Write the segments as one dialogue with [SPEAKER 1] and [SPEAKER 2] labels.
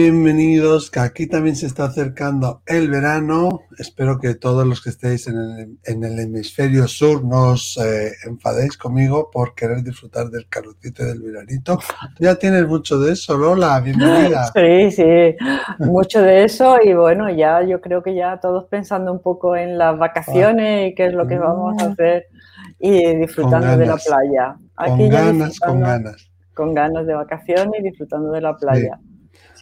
[SPEAKER 1] Bienvenidos, que aquí también se está acercando el verano. Espero que todos los que estéis en el, en el hemisferio sur no os eh, enfadéis conmigo por querer disfrutar del calorcito del veranito. Ya tienes mucho de eso, Lola, bienvenida.
[SPEAKER 2] Sí, sí, mucho de eso y bueno, ya yo creo que ya todos pensando un poco en las vacaciones y qué es lo que vamos a mm. hacer y disfrutando de la playa.
[SPEAKER 1] Aquí con ganas, con ganas
[SPEAKER 2] con ganas de vacaciones y disfrutando de la playa.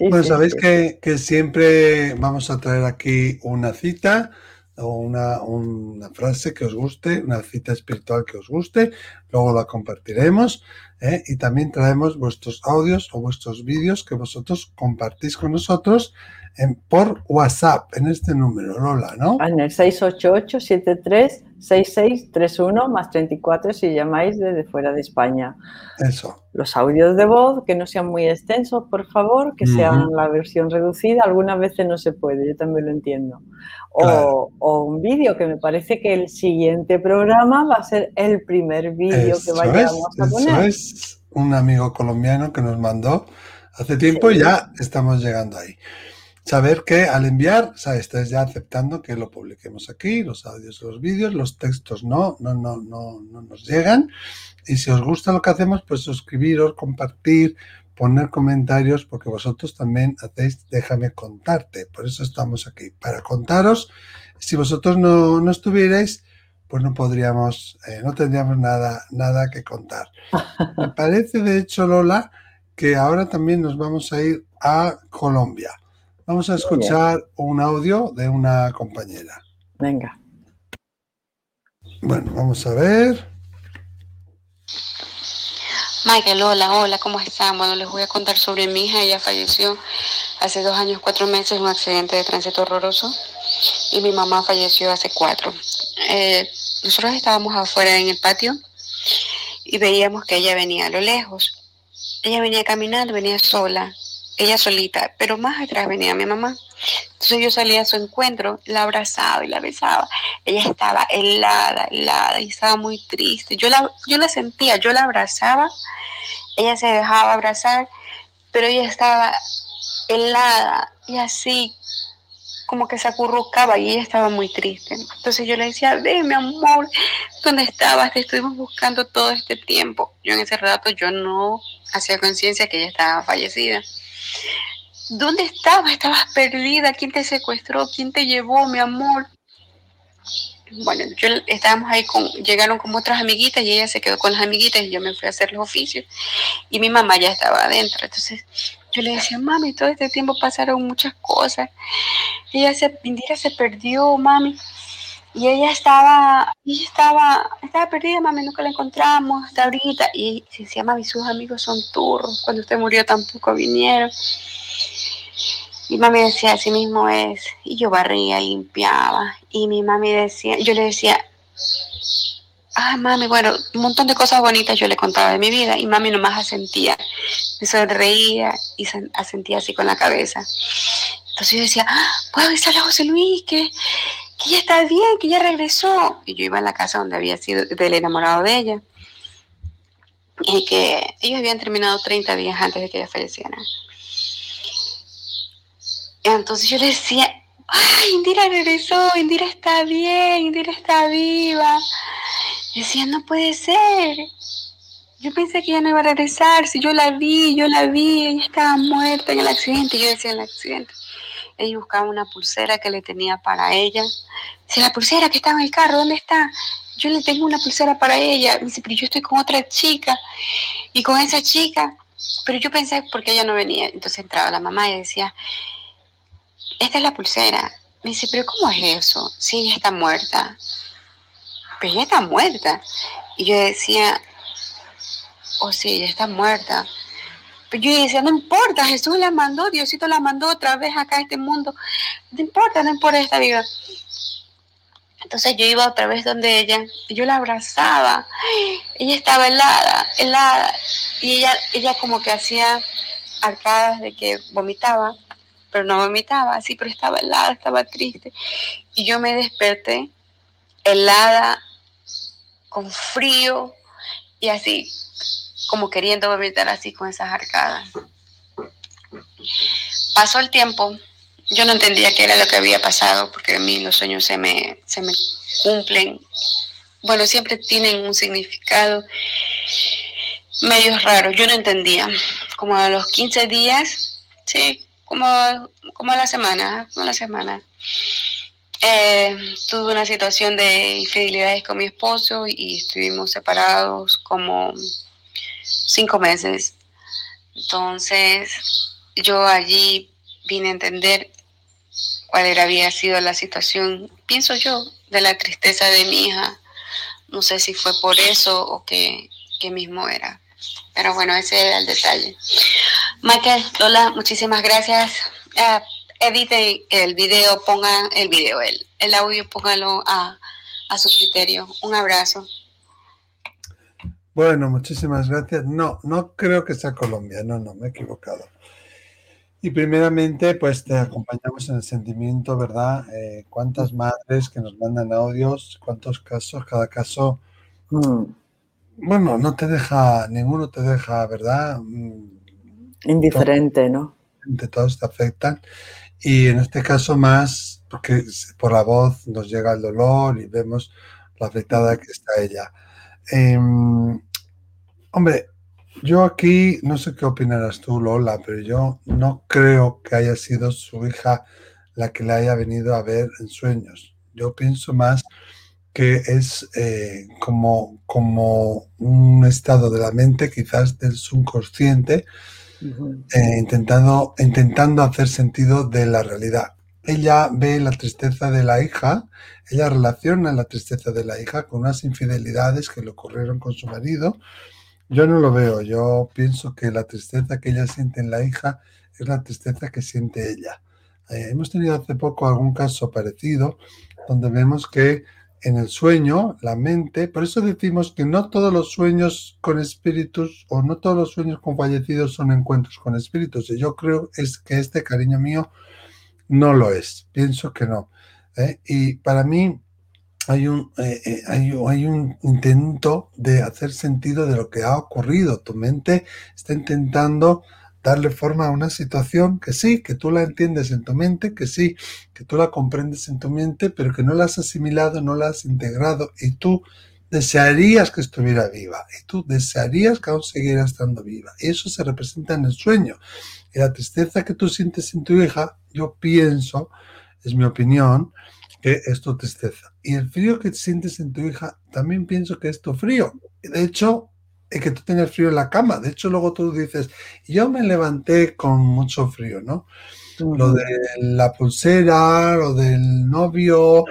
[SPEAKER 1] Bueno, sabéis Que, siempre vamos a traer aquí una cita o una, una, frase que os guste, una cita espiritual que os guste, luego la compartiremos ¿eh? y también traemos vuestros audios o vuestros vídeos que vosotros compartís con nosotros por WhatsApp en este número, Lola, ¿no?
[SPEAKER 2] En el 688-736631 más 34 si llamáis desde fuera de España.
[SPEAKER 1] Eso.
[SPEAKER 2] Los audios de voz que no sean muy extensos, por favor, que sean la versión reducida. Algunas veces no se puede, yo también lo entiendo. O, un vídeo, que me parece que el siguiente programa va a ser el primer vídeo que vayamos a poner.
[SPEAKER 1] Eso es un amigo colombiano que nos mandó hace tiempo y ya estamos llegando ahí saber que al enviar, o sea, estáis ya aceptando que lo publiquemos aquí, los audios, los vídeos, los textos no, no, no, no, no nos llegan. Y si os gusta lo que hacemos, pues suscribiros, compartir, poner comentarios, porque vosotros también hacéis déjame contarte. Por eso estamos aquí, para contaros. Si vosotros no, no estuvierais, pues no podríamos, eh, no tendríamos nada, nada que contar. Me parece, de hecho, Lola, que ahora también nos vamos a ir a Colombia. Vamos a escuchar un audio de una compañera.
[SPEAKER 2] Venga.
[SPEAKER 1] Bueno, vamos a ver.
[SPEAKER 3] Michael, hola, hola, ¿cómo están? Bueno, les voy a contar sobre mi hija. Ella falleció hace dos años, cuatro meses en un accidente de tránsito horroroso y mi mamá falleció hace cuatro. Eh, nosotros estábamos afuera en el patio y veíamos que ella venía a lo lejos. Ella venía caminando, venía sola ella solita, pero más atrás venía mi mamá. Entonces yo salía a su encuentro, la abrazaba y la besaba. Ella estaba helada, helada y estaba muy triste. Yo la, yo la sentía, yo la abrazaba, ella se dejaba abrazar, pero ella estaba helada y así como que se acurrucaba y ella estaba muy triste. Entonces yo le decía, ve mi amor, ¿dónde estabas? Te estuvimos buscando todo este tiempo. Yo en ese rato yo no hacía conciencia que ella estaba fallecida. ¿Dónde estabas? Estabas perdida. ¿Quién te secuestró? ¿Quién te llevó, mi amor? Bueno, yo estábamos ahí con, llegaron como otras amiguitas y ella se quedó con las amiguitas y yo me fui a hacer los oficios y mi mamá ya estaba adentro. Entonces yo le decía, mami, todo este tiempo pasaron muchas cosas. Ella se, Indira se perdió, mami. Y ella estaba, ella estaba, estaba perdida, mami, nunca la encontramos hasta ahorita. Y se decía, mami, sus amigos son turros. Cuando usted murió tampoco vinieron. Y mami decía, así mismo es. Y yo barría, limpiaba. Y mi mami decía, yo le decía, ah, mami, bueno, un montón de cosas bonitas yo le contaba de mi vida. Y mami nomás asentía, me sonreía y asentía así con la cabeza. Entonces yo decía, ah, puedo avisarle a José Luis que que está bien, que ya regresó. Y yo iba a la casa donde había sido del enamorado de ella. Y que ellos habían terminado 30 días antes de que ella falleciera. Entonces yo decía, ay, Indira regresó, Indira está bien, Indira está viva. decía, no puede ser. Yo pensé que ella no iba a regresar, si yo la vi, yo la vi, ella estaba muerta en el accidente. Yo decía, en el accidente ella buscaba una pulsera que le tenía para ella. Dice, la pulsera que estaba en el carro, ¿dónde está? Yo le tengo una pulsera para ella. Me dice, pero yo estoy con otra chica. Y con esa chica, pero yo pensé porque ella no venía. Entonces entraba la mamá y decía, esta es la pulsera. Me dice, pero ¿cómo es eso? Si ella está muerta. Pero ella está muerta. Y yo decía, oh sí, ella está muerta. Pero yo decía, no importa, Jesús la mandó, Diosito la mandó otra vez acá a este mundo. No importa, no importa, esta vida. Entonces yo iba otra vez donde ella, yo la abrazaba. Ella estaba helada, helada. Y ella, ella como que hacía arcadas de que vomitaba, pero no vomitaba así, pero estaba helada, estaba triste. Y yo me desperté helada, con frío y así como queriendo vomitar así con esas arcadas. pasó el tiempo, yo no entendía qué era lo que había pasado, porque a mí los sueños se me, se me cumplen. Bueno, siempre tienen un significado medio raro, yo no entendía. Como a los 15 días, sí, como, como a la semana, como a la semana. Eh, tuve una situación de infidelidades con mi esposo y estuvimos separados como cinco meses. Entonces, yo allí vine a entender cuál era, había sido la situación, pienso yo, de la tristeza de mi hija. No sé si fue por eso o qué, mismo era. Pero bueno, ese era el detalle. Michael, Lola, muchísimas gracias. Uh, edite el video, ponga el video, el, el audio, póngalo a, a su criterio. Un abrazo.
[SPEAKER 1] Bueno, muchísimas gracias. No, no creo que sea Colombia, no, no, me he equivocado. Y primeramente, pues te acompañamos en el sentimiento, ¿verdad? Eh, ¿Cuántas madres que nos mandan audios? ¿Cuántos casos? Cada caso, mm, bueno, no te deja, ninguno te deja, ¿verdad? Mm,
[SPEAKER 2] Indiferente, ¿no?
[SPEAKER 1] Todos te afectan. Y en este caso más, porque por la voz nos llega el dolor y vemos la afectada que está ella. Em, hombre, yo aquí, no sé qué opinarás tú, Lola, pero yo no creo que haya sido su hija la que le haya venido a ver en sueños. Yo pienso más que es eh, como, como un estado de la mente, quizás del subconsciente, eh, intentando, intentando hacer sentido de la realidad. Ella ve la tristeza de la hija, ella relaciona la tristeza de la hija con unas infidelidades que le ocurrieron con su marido, yo no lo veo, yo pienso que la tristeza que ella siente en la hija es la tristeza que siente ella. Eh, hemos tenido hace poco algún caso parecido donde vemos que en el sueño, la mente, por eso decimos que no todos los sueños con espíritus o no todos los sueños con fallecidos son encuentros con espíritus. Y yo creo es que este cariño mío no lo es, pienso que no. ¿eh? Y para mí, hay un, eh, eh, hay, un intento de hacer sentido de lo que ha ocurrido. Tu mente está intentando darle forma a una situación que sí, que tú la entiendes en tu mente, que sí, que tú la comprendes en tu mente, pero que no la has asimilado, no la has integrado y tú desearías que estuviera viva y tú desearías que aún siguiera estando viva. Y eso se representa en el sueño. Y la tristeza que tú sientes en tu hija, yo pienso, es mi opinión, que es tu tristeza. Y el frío que sientes en tu hija, también pienso que es tu frío. De hecho, es que tú tienes frío en la cama. De hecho, luego tú dices, yo me levanté con mucho frío, ¿no? Lo de la pulsera, lo del novio,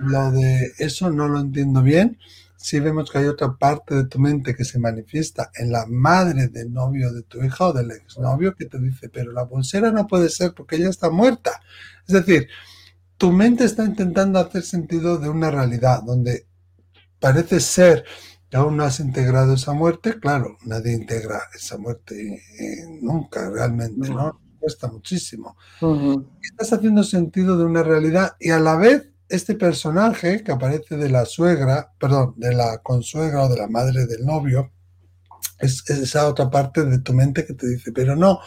[SPEAKER 1] lo de eso no lo entiendo bien. Si vemos que hay otra parte de tu mente que se manifiesta en la madre del novio de tu hija o del exnovio que te dice, pero la pulsera no puede ser porque ella está muerta. Es decir, tu mente está intentando hacer sentido de una realidad donde parece ser que aún no has integrado esa muerte. Claro, nadie integra esa muerte eh, nunca realmente, ¿no? Cuesta muchísimo. Estás haciendo sentido de una realidad y a la vez este personaje que aparece de la suegra, perdón, de la consuegra o de la madre del novio, es esa otra parte de tu mente que te dice, pero no,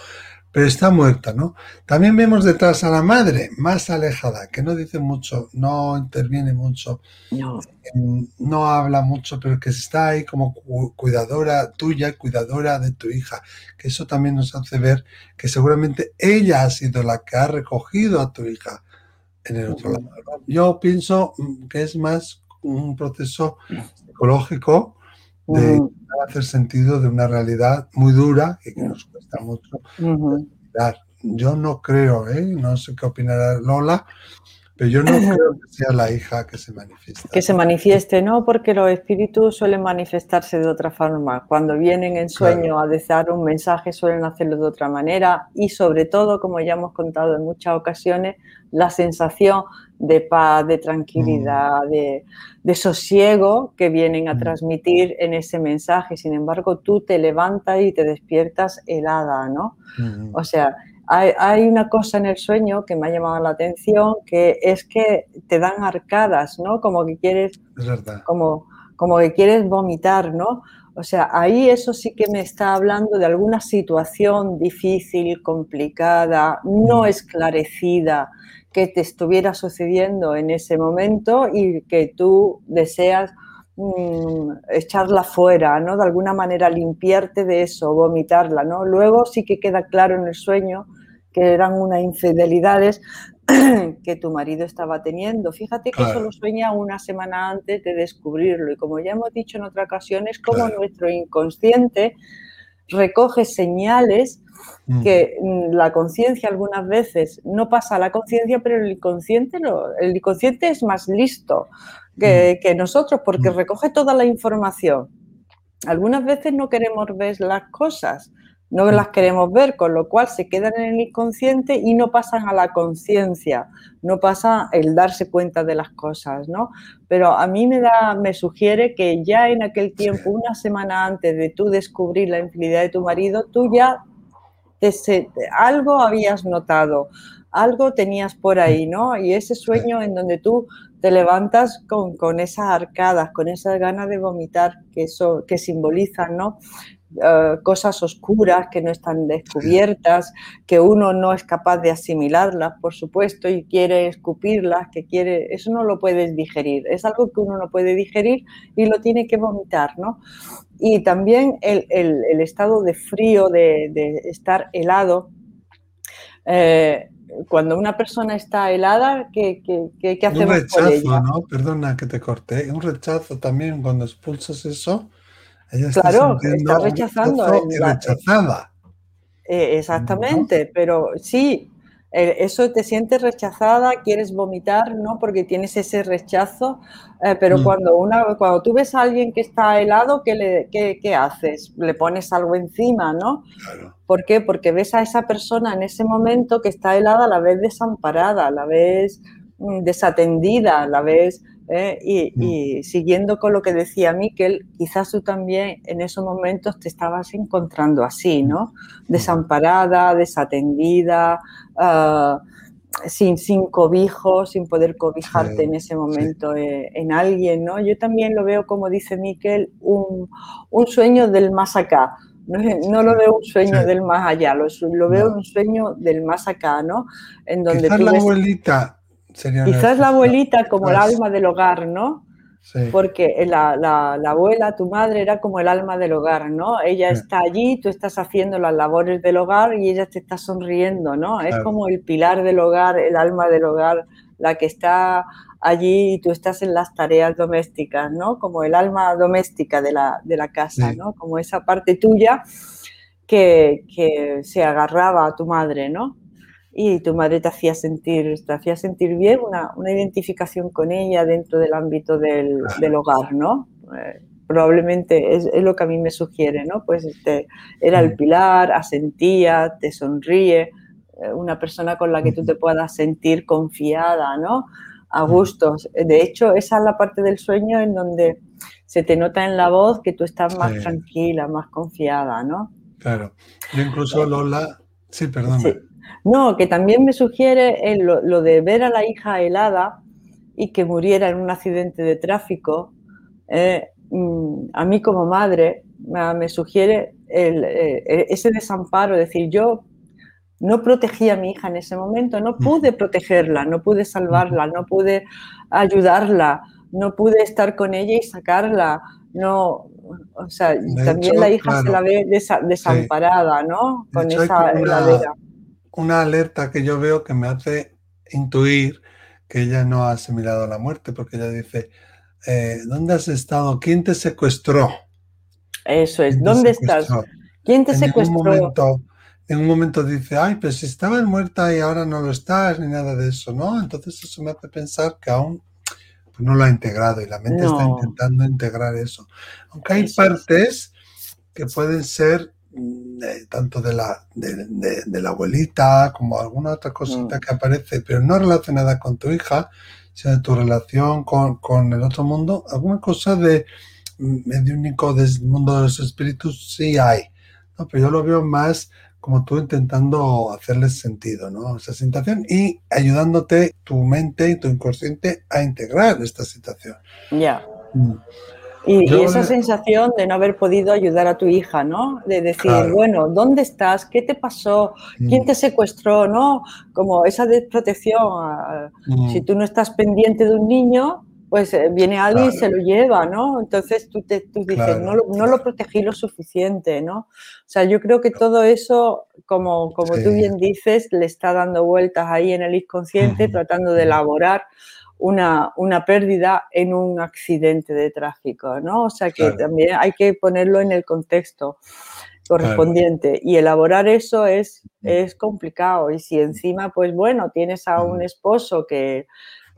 [SPEAKER 1] pero está muerta, ¿no? También vemos detrás a la madre, más alejada, que no dice mucho, no interviene mucho, no, no habla mucho, pero que está ahí como cuidadora tuya, cuidadora de tu hija, que eso también nos hace ver que seguramente ella ha sido la que ha recogido a tu hija en el otro lado. Yo pienso mm, que es más un proceso psicológico de hacer sentido de una realidad muy dura y que nos cuesta mucho Yo no creo, ¿eh? no sé qué opinará Lola, pero yo no creo que sea la hija que se manifieste.
[SPEAKER 2] Que se manifieste, no, porque los espíritus suelen manifestarse de otra forma. Cuando vienen en sueño a desear un mensaje suelen hacerlo de otra manera y sobre todo, como ya hemos contado en muchas ocasiones, la sensación de paz, de tranquilidad, mm. de, sosiego que vienen a mm. transmitir en ese mensaje. Sin embargo, tú te levantas y te despiertas helada, ¿no? Mm. O sea, hay, una cosa en el sueño que me ha llamado la atención, que es que te dan arcadas, ¿no? Como que quieres, como, como que quieres vomitar, ¿no? O sea, ahí eso sí que me está hablando de alguna situación difícil, complicada, no esclarecida, que te estuviera sucediendo en ese momento y que tú deseas mm, echarla fuera, ¿no? De alguna manera limpiarte de eso, vomitarla, ¿no? Luego sí que queda claro en el sueño que eran unas infidelidades que tu marido estaba teniendo. Fíjate que eso lo sueña una semana antes de descubrirlo y como ya hemos dicho en otra ocasión, es como nuestro inconsciente recoge señales mm. que mm, la conciencia algunas veces no pasa a la conciencia, pero el inconsciente, el inconsciente es más listo que, mm. que nosotros porque recoge toda la información. Algunas veces no queremos ver las cosas, no las queremos ver, con lo cual se quedan en el inconsciente y no pasan a la conciencia, no pasa el darse cuenta de las cosas, ¿no? Pero a mí me da, me sugiere que ya en aquel tiempo, una semana antes de tú descubrir la infidelidad de tu marido, tú ya algo habías notado, algo tenías por ahí, ¿no? Y ese sueño en donde tú te levantas con, con esas arcadas, con esas ganas de vomitar que eso que simbolizan, ¿no? Eh, cosas oscuras que no están descubiertas, que uno no es capaz de asimilarlas, por supuesto, y quiere escupirlas, que quiere, eso no lo puedes digerir, es algo que uno no puede digerir y lo tiene que vomitar, ¿no? Y también el, estado de frío, de, estar helado, eh, cuando una persona está helada, ¿qué, qué, qué hacemos
[SPEAKER 1] un rechazo, ¿no? Perdona que te corté. Un rechazo también cuando expulsas eso
[SPEAKER 2] claro, está rechazando.
[SPEAKER 1] rechazada.
[SPEAKER 2] Eh, exactamente, pero sí, eso te sientes rechazada, quieres vomitar, ¿no? Porque tienes ese rechazo, eh, pero mm. cuando, una, cuando tú ves a alguien que está helado, ¿qué, le, qué, haces? Le pones algo encima, ¿no? ¿Por qué? Porque ves a esa persona en ese momento que está helada, la ves desamparada, la ves mm, desatendida, la ves ¿eh? Mm. Y, siguiendo con lo que decía Miquel, quizás tú también en esos momentos te estabas encontrando así, ¿no? Mm. Desamparada, desatendida, ah, sin, sin cobijo, sin poder cobijarte en ese momento eh, en alguien, ¿no? Yo también lo veo, como dice Miquel, un, sueño del más acá. No, lo veo un sueño del más allá, lo, lo veo un sueño del más acá, ¿no?
[SPEAKER 1] En donde la abuelita
[SPEAKER 2] Quizás la abuelita como el alma del hogar, ¿no? Porque la, la, abuela, tu madre, era como el alma del hogar, ¿no? Ella está allí, tú estás haciendo las labores del hogar y ella te está sonriendo, ¿no? Es como el pilar del hogar, el alma del hogar, la que está allí y tú estás en las tareas domésticas, ¿no? Como el alma doméstica de la, de la casa, ¿no? Como esa parte tuya que, que se agarraba a tu madre, ¿no? Y tu madre te hacía sentir, te hacía sentir bien, una, una identificación con ella dentro del ámbito del, del hogar, ¿no? Eh, probablemente es, es, lo que a mí me sugiere, ¿no? Pues este, era el pilar, asentía, te sonríe, eh, una persona con la que tú te puedas sentir confiada, ¿no? A gustos. De hecho, esa es la parte del sueño en donde se te nota en la voz que tú estás más tranquila, más confiada, ¿no?
[SPEAKER 1] Claro. Yo incluso Lola, sí, perdón.
[SPEAKER 2] No, que también me sugiere lo, de ver a la hija helada y que muriera en un accidente de tráfico. Eh, mm, a mí como madre me sugiere eh, ese desamparo, es decir, yo no protegí a mi hija en ese momento, no pude protegerla, no pude salvarla, no pude ayudarla, no pude estar con ella y sacarla, no, o sea, también la hija se la ve desamparada, ¿no?
[SPEAKER 1] Con esa heladera una alerta que yo veo que me hace intuir que ella no ha asimilado la muerte, porque ella dice, eh, ¿dónde has estado? ¿Quién te secuestró?
[SPEAKER 2] Eso es, ¿dónde estás? ¿Quién te secuestró?
[SPEAKER 1] Un momento, en un momento dice, ay, pero si estabas muerta y ahora no lo estás, ni nada de eso, ¿no? Entonces eso me hace pensar que aún pues, no lo ha integrado y la mente está intentando integrar eso. Aunque hay partes que pueden ser tanto de la, de, la abuelita como alguna otra cosita mm. que aparece, pero no relacionada con tu hija, sino de tu relación con, el otro mundo, alguna cosa de medio único del mundo de los espíritus sí hay, ¿no? pero yo lo veo más como tú intentando hacerles sentido, ¿no? Esa situación y ayudándote tu mente y tu inconsciente a integrar esta situación.
[SPEAKER 2] Ya. Mm. Y, esa sensación de no haber podido ayudar a tu hija, ¿no? De decir, bueno, ¿dónde estás? ¿Qué te pasó? ¿Quién te mm. secuestró? ¿No? Como esa desprotección. Mm. Si tú no estás pendiente de un niño, pues eh, viene alguien y se lo lleva, ¿no? Entonces tú, te, tú dices, no, lo, no, lo, protegí lo suficiente, ¿no? O sea, yo creo que todo eso, como, como tú bien dices, le está dando vueltas ahí en el inconsciente, tratando de elaborar una, una, pérdida en un accidente de tráfico, ¿no? O sea que también hay que ponerlo en el contexto correspondiente y elaborar eso es, es complicado y si encima, pues bueno, tienes a un esposo que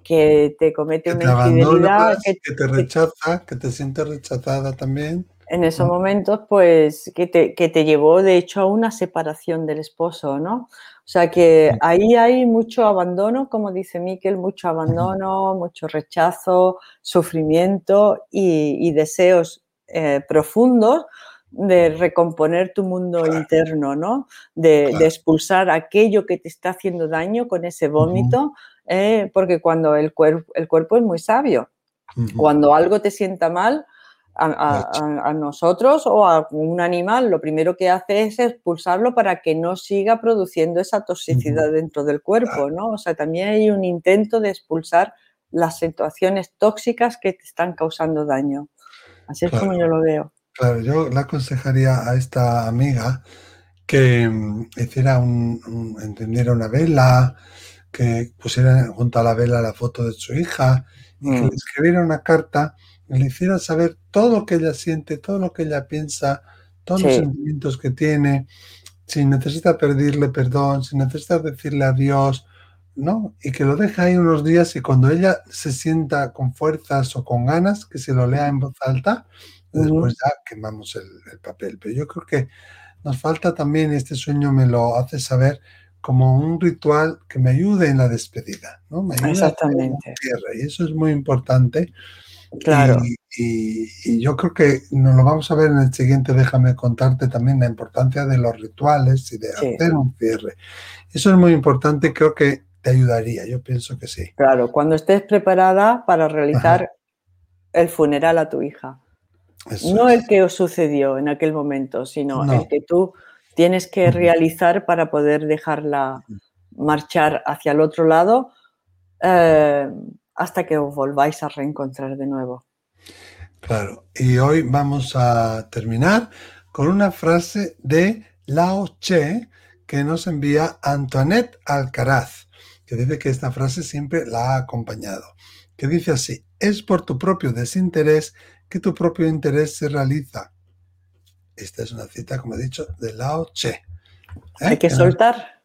[SPEAKER 2] que te comete una infidelidad.
[SPEAKER 1] Que, te rechaza, que te siente rechazada también.
[SPEAKER 2] En esos momentos, pues, que te, que te llevó, de hecho, a una separación del esposo, ¿no? O sea que ahí hay mucho abandono, como dice Miquel, mucho abandono, mucho rechazo, sufrimiento y, deseos eh, profundos de recomponer tu mundo interno, ¿no? De, expulsar aquello que te está haciendo daño con ese vómito, eh, porque cuando el, el cuerpo es muy sabio, cuando algo te sienta mal, a, nosotros o a un animal, lo primero que hace es expulsarlo para que no siga produciendo esa toxicidad dentro del cuerpo, ¿no? O sea, también hay un intento de expulsar las situaciones tóxicas que te están causando daño. Así es como yo lo veo.
[SPEAKER 1] Claro, yo le aconsejaría a esta amiga que mm, hiciera un, encendiera una vela, que pusiera junto a la vela la foto de su hija y que le mm. escribiera una carta le hiciera saber todo lo que ella siente, todo lo que ella piensa, todos los sentimientos que tiene, si necesita pedirle perdón, si necesita decirle adiós, ¿no? Y que lo deje ahí unos días y cuando ella se sienta con fuerzas o con ganas, que se lo lea en voz alta, después ya quemamos el, papel. Pero yo creo que nos falta también, este sueño me lo hace saber, como un ritual que me ayude en la despedida, ¿no? Me
[SPEAKER 2] Exactamente.
[SPEAKER 1] y eso es muy importante. Claro. Y, yo creo que nos lo vamos a ver en el siguiente, déjame contarte también la importancia de los rituales y de hacer un cierre. Eso es muy importante, creo que te ayudaría, yo pienso que sí.
[SPEAKER 2] Claro, cuando estés preparada para realizar el funeral a tu hija. no el que os sucedió en aquel momento, sino el que tú tienes que realizar para poder dejarla marchar hacia el otro lado. Eh, hasta que os volváis a reencontrar de nuevo.
[SPEAKER 1] Claro, y hoy vamos a terminar con una frase de Lao Che que nos envía Antoinette Alcaraz, que dice que esta frase siempre la ha acompañado, que dice así, es por tu propio desinterés que tu propio interés se realiza. Esta es una cita, como he dicho, de Lao Che. ¿eh?
[SPEAKER 2] Hay que soltar,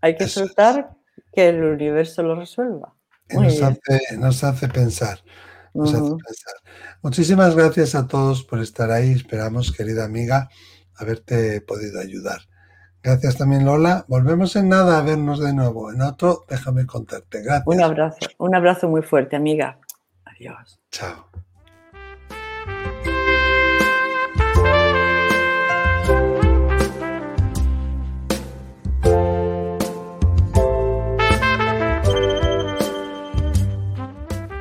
[SPEAKER 2] hay que soltar que el universo lo resuelva.
[SPEAKER 1] Nos hace, pensar. Muchísimas gracias a todos por estar ahí. Esperamos, querida amiga, haberte podido ayudar. Gracias también, Lola. Volvemos en nada a vernos de nuevo. En otro, déjame contarte. Gracias.
[SPEAKER 2] Un abrazo, un abrazo muy fuerte, amiga. Adiós.
[SPEAKER 1] Chao.